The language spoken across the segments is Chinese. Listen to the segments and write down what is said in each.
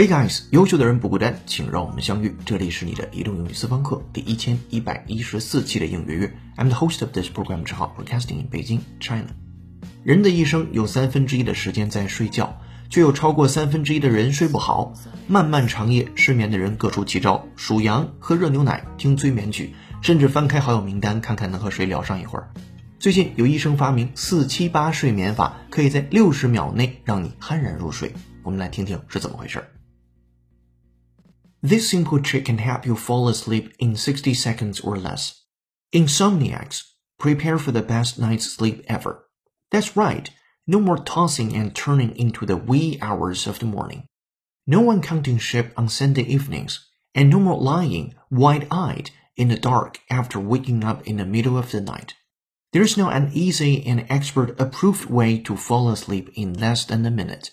Hey guys，优秀的人不孤单，请让我们相遇。这里是你的移动英语私房课第一千一百一十四期的应约约。I'm the host of this program，之号 broadcasting in Beijing, China。人的一生有三分之一的时间在睡觉，却有超过三分之一的人睡不好。漫漫长夜，失眠的人各出奇招：数羊、喝热牛奶、听催眠曲，甚至翻开好友名单看看能和谁聊上一会儿。最近有医生发明四七八睡眠法，可以在六十秒内让你酣然入睡。我们来听听是怎么回事。This simple trick can help you fall asleep in 60 seconds or less. Insomniacs, prepare for the best night's sleep ever. That's right, no more tossing and turning into the wee hours of the morning. No one counting sheep on Sunday evenings, and no more lying wide-eyed in the dark after waking up in the middle of the night. There's now an easy and expert-approved way to fall asleep in less than a minute.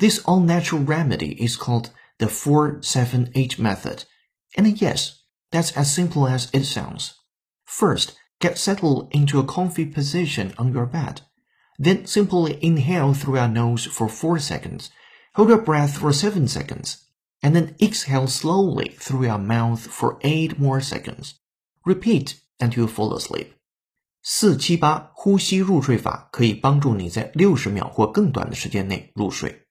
This all-natural remedy is called the 478 method. And yes, that's as simple as it sounds. First, get settled into a comfy position on your bed. Then simply inhale through your nose for 4 seconds, hold your breath for 7 seconds, and then exhale slowly through your mouth for 8 more seconds. Repeat until you fall asleep. 四七八呼吸入睡法可以帮助你在六十秒或更短的时间内入睡。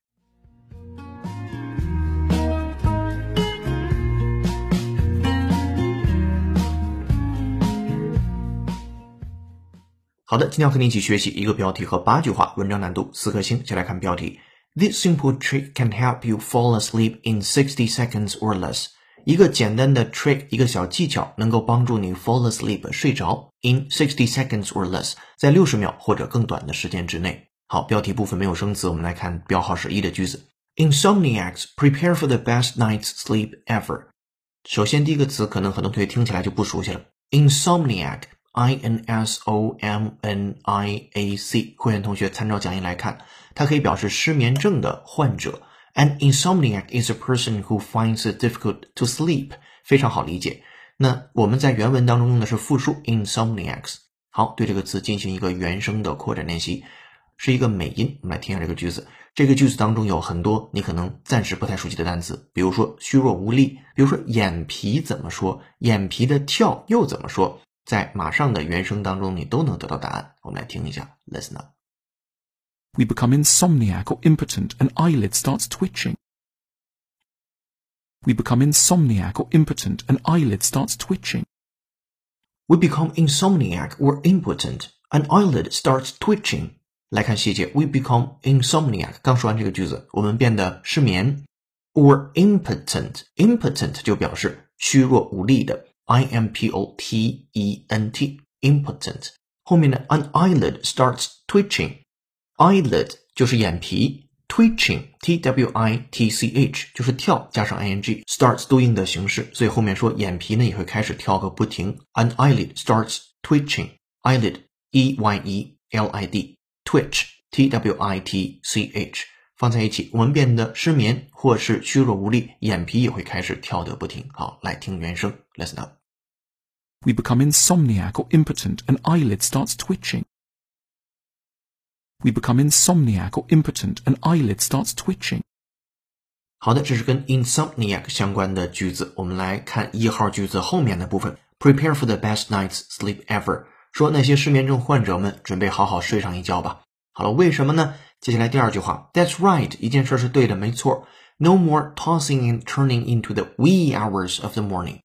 好的，今天要和你一起学习一个标题和八句话，文章难度四颗星。先来看标题：This simple trick can help you fall asleep in sixty seconds or less。一个简单的 trick，一个小技巧，能够帮助你 fall asleep 睡着 in sixty seconds or less，在六十秒或者更短的时间之内。好，标题部分没有生词，我们来看标号是一的句子：Insomniacs prepare for the best night's sleep ever。首先，第一个词可能很多同学听起来就不熟悉了，insomniac。I N S O M N I A C，会员同学参照讲义来看，它可以表示失眠症的患者。An insomniac is a person who finds it difficult to sleep，非常好理解。那我们在原文当中用的是复数 insomniacs。好，对这个词进行一个原声的扩展练习，是一个美音。我们来听一下这个句子。这个句子当中有很多你可能暂时不太熟悉的单词，比如说虚弱无力，比如说眼皮怎么说，眼皮的跳又怎么说。在马上的原声当中，你都能得到答案。我们来听一下，listen up。We become insomniac or impotent, and eyelid starts twitching. We become insomniac or impotent, and eyelid starts twitching. We become insomniac or impotent, and eyelid starts twitching. 来看细节，We become insomniac。刚说完这个句子，我们变得失眠，or impotent。impotent 就表示虚弱无力的。 I M P O T E N T impotent 后面的 an eyelid starts twitching，eyelid 就是眼皮，twitching T W I T C H 就是跳加上 ing starts doing 的形式，所以后面说眼皮呢也会开始跳个不停。An eyelid starts twitching，eyelid E Y E L I D twitch T W I T C H 放在一起，我们变得失眠或是虚弱无力，眼皮也会开始跳得不停。好，来听原声，listen up。 we become insomniac or impotent, and eyelid starts twitching. We become insomniac or impotent, and eyelid starts twitching. 好的，这是跟 insomniac 相关的句子。我们来看一号句子后面的部分。Prepare for the best night's sleep ever。说那些失眠症患者们准备好好睡上一觉吧。好了，为什么呢？接下来第二句话，That's right，一件事是对的，没错。No more tossing and turning into the wee hours of the morning。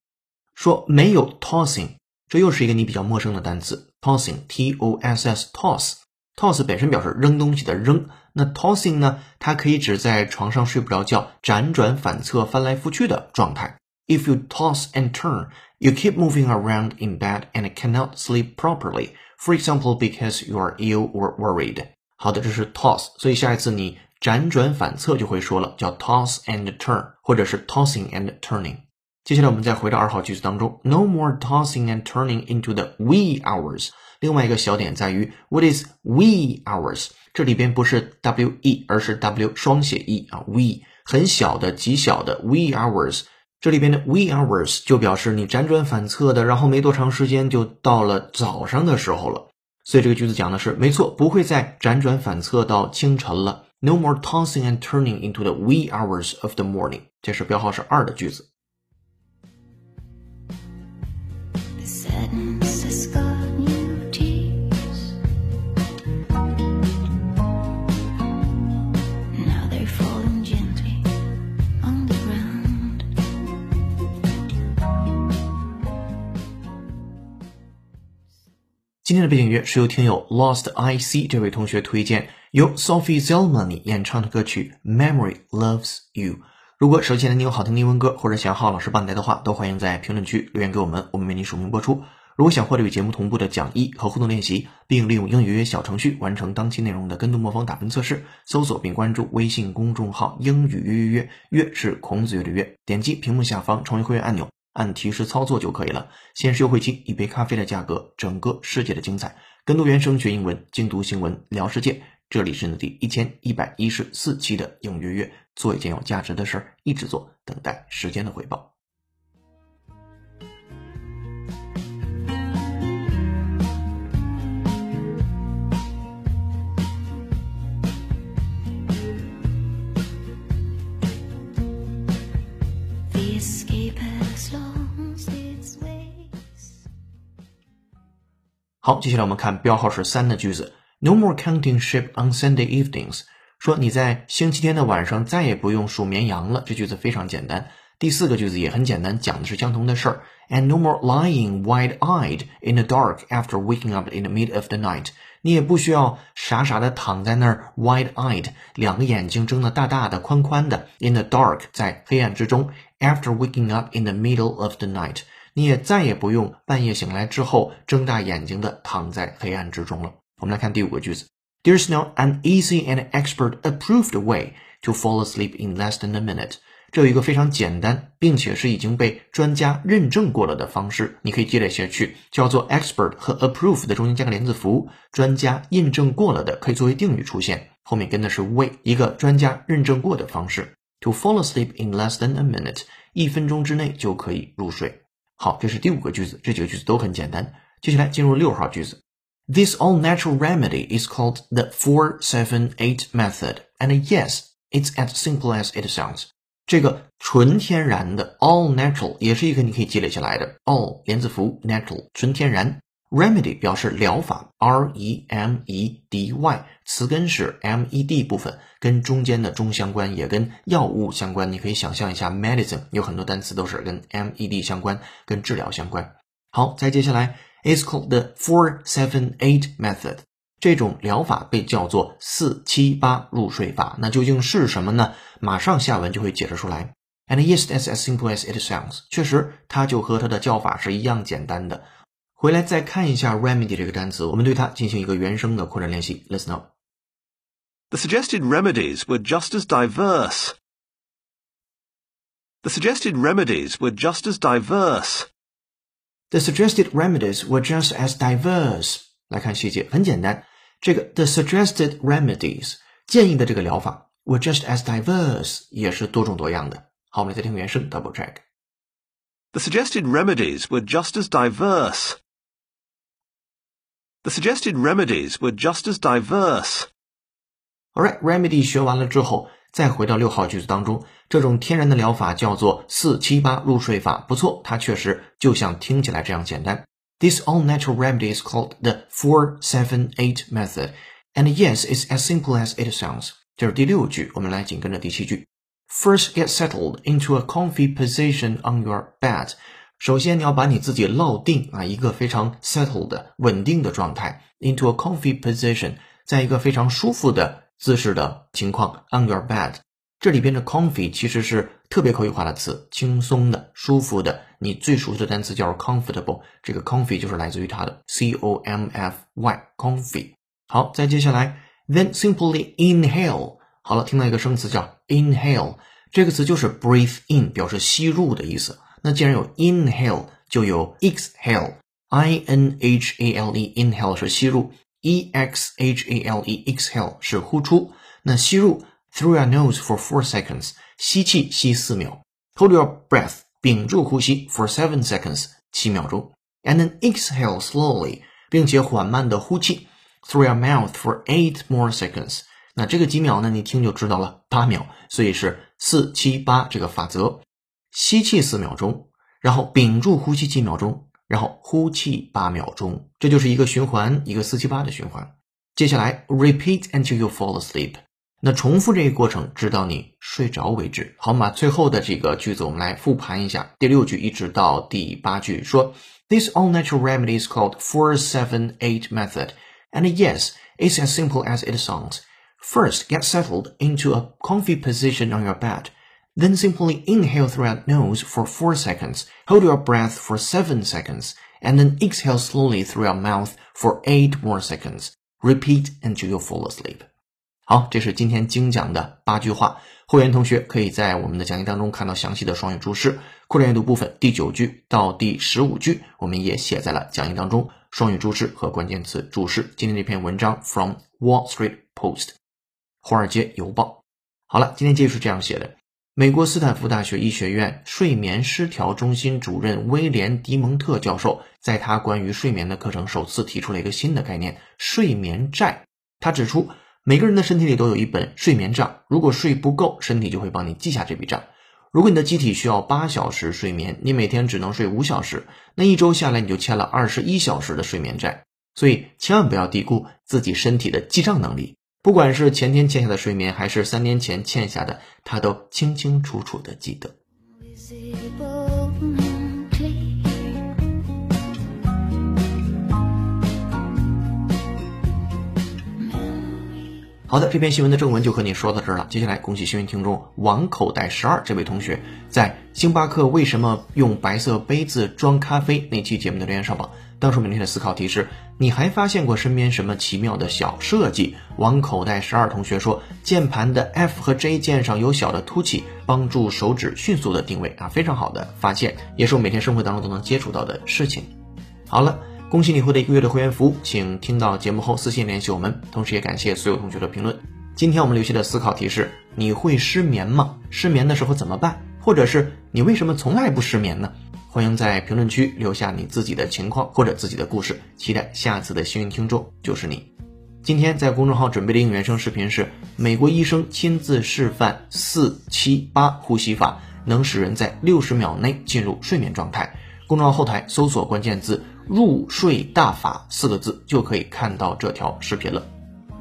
说没有 tossing，这又是一个你比较陌生的单词 tossing，t o s s toss，toss 本身表示扔东西的扔，那 tossing 呢？它可以指在床上睡不着觉，辗转反侧、翻来覆去的状态。If you toss and turn, you keep moving around in bed and cannot sleep properly. For example, because you are ill or worried. 好的，这是 toss，所以下一次你辗转反侧就会说了，叫 toss and turn，或者是 tossing and turning。 接下来我们再回到二号句子当中，No more tossing and turning into the wee hours。另外一个小点在于，What is wee hours？这里边不是 w e，而是 w 双写 e 啊，we 很小的、极小的 wee hours。这里边的 wee hours 就表示你辗转反侧的，然后没多长时间就到了早上的时候了。所以这个句子讲的是没错，不会再辗转反侧到清晨了。No more tossing and turning into the wee hours of the morning。这是标号是二的句子。今天的背景乐是由听友 Lost IC 这位同学推荐，由 Sophie Zelmani 演唱的歌曲《Memory Loves You》。如果手机前你有好听的英文歌，或者想要浩老师帮你带的话，都欢迎在评论区留言给我们，我们为你署名播出。如果想获得与节目同步的讲义和互动练习，并利用英语约小程序完成当期内容的跟读模仿打分测试，搜索并关注微信公众号“英语约约约”，约是孔子约的约，点击屏幕下方成为会员按钮。按提示操作就可以了。限时优惠期，一杯咖啡的价格，整个世界的精彩。跟读原声学英文，精读新闻聊世界。这里是呢第一千一百一十四期的英语约约，做一件有价值的事儿，一直做，等待时间的回报。好，接下来我们看标号是三的句子。No more counting sheep on Sunday evenings。说你在星期天的晚上再也不用数绵羊了。这句子非常简单。第四个句子也很简单，讲的是相同的事儿。And no more lying wide-eyed in the dark after waking up in the middle of the night。你也不需要傻傻的躺在那儿，wide-eyed，两个眼睛睁得大大的、宽宽的，in the dark，在黑暗之中，after waking up in the middle of the night。你也再也不用半夜醒来之后睁大眼睛的躺在黑暗之中了。我们来看第五个句子：There's no an easy and expert approved way to fall asleep in less than a minute。这有一个非常简单，并且是已经被专家认证过了的方式，你可以积累下去，叫做 expert 和 approve 的中间加个连字符，专家印证过了的可以作为定语出现，后面跟的是 way，一个专家认证过的方式。To fall asleep in less than a minute，一分钟之内就可以入睡。好，这是第五个句子，这几个句子都很简单。接下来进入六号句子，This all-natural remedy is called the four-seven-eight method, and yes, it's as simple as it sounds。这个纯天然的 all natural 也是一个你可以积累下来的 all 连字符 natural 纯天然。 Remedy 表示疗法，R E M E D Y，词根是 M E D 部分，跟中间的中相关，也跟药物相关。你可以想象一下，medicine 有很多单词都是跟 M E D 相关，跟治疗相关。好，再接下来，It's called the four seven eight method。这种疗法被叫做四七八入睡法。那究竟是什么呢？马上下文就会解释出来。And yes, it's as simple as it sounds。确实，它就和它的叫法是一样简单的。回来再看一下 remedy 这个单词，我们对它进行一个原声的扩展练习。Listen up. The suggested remedies were just as diverse. The suggested remedies were just as diverse. The suggested remedies were just as diverse. 来看细节，很简单。这个 the suggested remedies 建议的这个疗法 were just as diverse 也是多种多样的。好，我们再听原声 double check。The suggested remedies were just as diverse. The suggested remedies were just as diverse. Alright, remedy 学完了之后，再回到六号句子当中，这种天然的疗法叫做四七八入睡法，不错，它确实就像听起来这样简单。This all-natural remedy is called the four seven eight method, and yes, it's as simple as it sounds. 这是第六句，我们来紧跟着第七句。First, get settled into a comfy position on your bed. 首先，你要把你自己落定啊，一个非常 settled 稳定的状态，into a comfy position，在一个非常舒服的姿势的情况，on your bed。这里边的 comfy 其实是特别口语化的词，轻松的、舒服的。你最熟悉的单词叫 comfortable，这个 comfy 就是来自于它的 c o m f y，comfy。好，再接下来，then simply inhale。好了，听到一个生词叫 inhale，这个词就是 breathe in，表示吸入的意思。那既然有 inhale，就有 exhale，i n h a l e，inhale 是吸入，e x h a l e，exhale 是呼出。那吸入 through your nose for four seconds，吸气吸四秒，hold your breath，屏住呼吸 for seven seconds，七秒钟，and then exhale slowly，并且缓慢的呼气 through your mouth for eight more seconds， 那这个几秒呢？你听就知道了，八秒，所以是四七八这个法则。 吸气四秒钟，然后屏住呼吸几秒钟，然后呼气八秒钟，这就是一个循环，一个四七八的循环。接下来 repeat until you fall asleep。那重复这个过程，直到你睡着为止。好，嘛，最后的这个句子我们来复盘一下，第六句一直到第八句说，This all natural remedy is called four seven eight method, and yes, it's as simple as it sounds. First, get settled into a comfy position on your bed. Then simply inhale through your nose for 4 seconds, hold your breath for 7 seconds, and then exhale slowly through your mouth for 8 more seconds. Repeat until you fall asleep. 好，这是今天精讲的八句话。会员同学可以在我们的讲义当中看到详细的双语注释。扩展阅读部分第九句到第十五句，我们也写在了讲义当中，双语注释和关键词注释。今天这篇文章 from Wall Street Post，华尔街邮报。好了，今天继续是这样写的。美国斯坦福大学医学院睡眠失调中心主任威廉·迪蒙特教授，在他关于睡眠的课程首次提出了一个新的概念——睡眠债。他指出，每个人的身体里都有一本睡眠账，如果睡不够，身体就会帮你记下这笔账。如果你的机体需要八小时睡眠，你每天只能睡五小时，那一周下来你就欠了二十一小时的睡眠债。所以，千万不要低估自己身体的记账能力。不管是前天欠下的睡眠，还是三年前欠下的，他都清清楚楚的记得。好的，这篇新闻的正文就和你说到这儿了。接下来，恭喜幸运听众王口袋十二这位同学，在星巴克为什么用白色杯子装咖啡那期节目的留言上榜。当时我们天的思考题是：你还发现过身边什么奇妙的小设计？王口袋十二同学说，键盘的 F 和 J 键上有小的凸起，帮助手指迅速的定位啊，非常好的发现，也是我每天生活当中都能接触到的事情。好了，恭喜你获得一个月的会员服务，请听到节目后私信联系我们，同时也感谢所有同学的评论。今天我们留下的思考题是：你会失眠吗？失眠的时候怎么办？或者是你为什么从来不失眠呢？欢迎在评论区留下你自己的情况或者自己的故事，期待下次的幸运听众就是你。今天在公众号准备的应援声视频是美国医生亲自示范四七八呼吸法，能使人在六十秒内进入睡眠状态。公众号后台搜索关键字“入睡大法”四个字就可以看到这条视频了。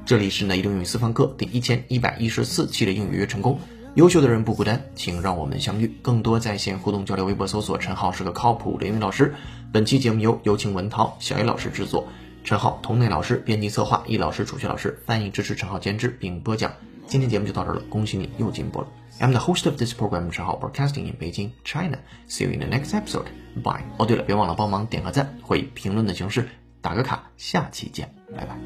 这里是内英语私房课第一千一百一十四期的英语约成功。优秀的人不孤单，请让我们相遇。更多在线互动交流，微博搜索“陈浩是个靠谱的英语老师”。本期节目由有请文涛、小叶老师制作，陈浩、童内老师编辑策划，易老师、楚学老师翻译支持，陈浩监制并播讲。今天节目就到这儿了，恭喜你又进步了。I'm the host of this program, 陈浩 Broadcasting in Beijing, China. See you in the next episode. Bye. 哦，对了，别忘了帮忙点个赞或以评论的形式打个卡。下期见，拜拜。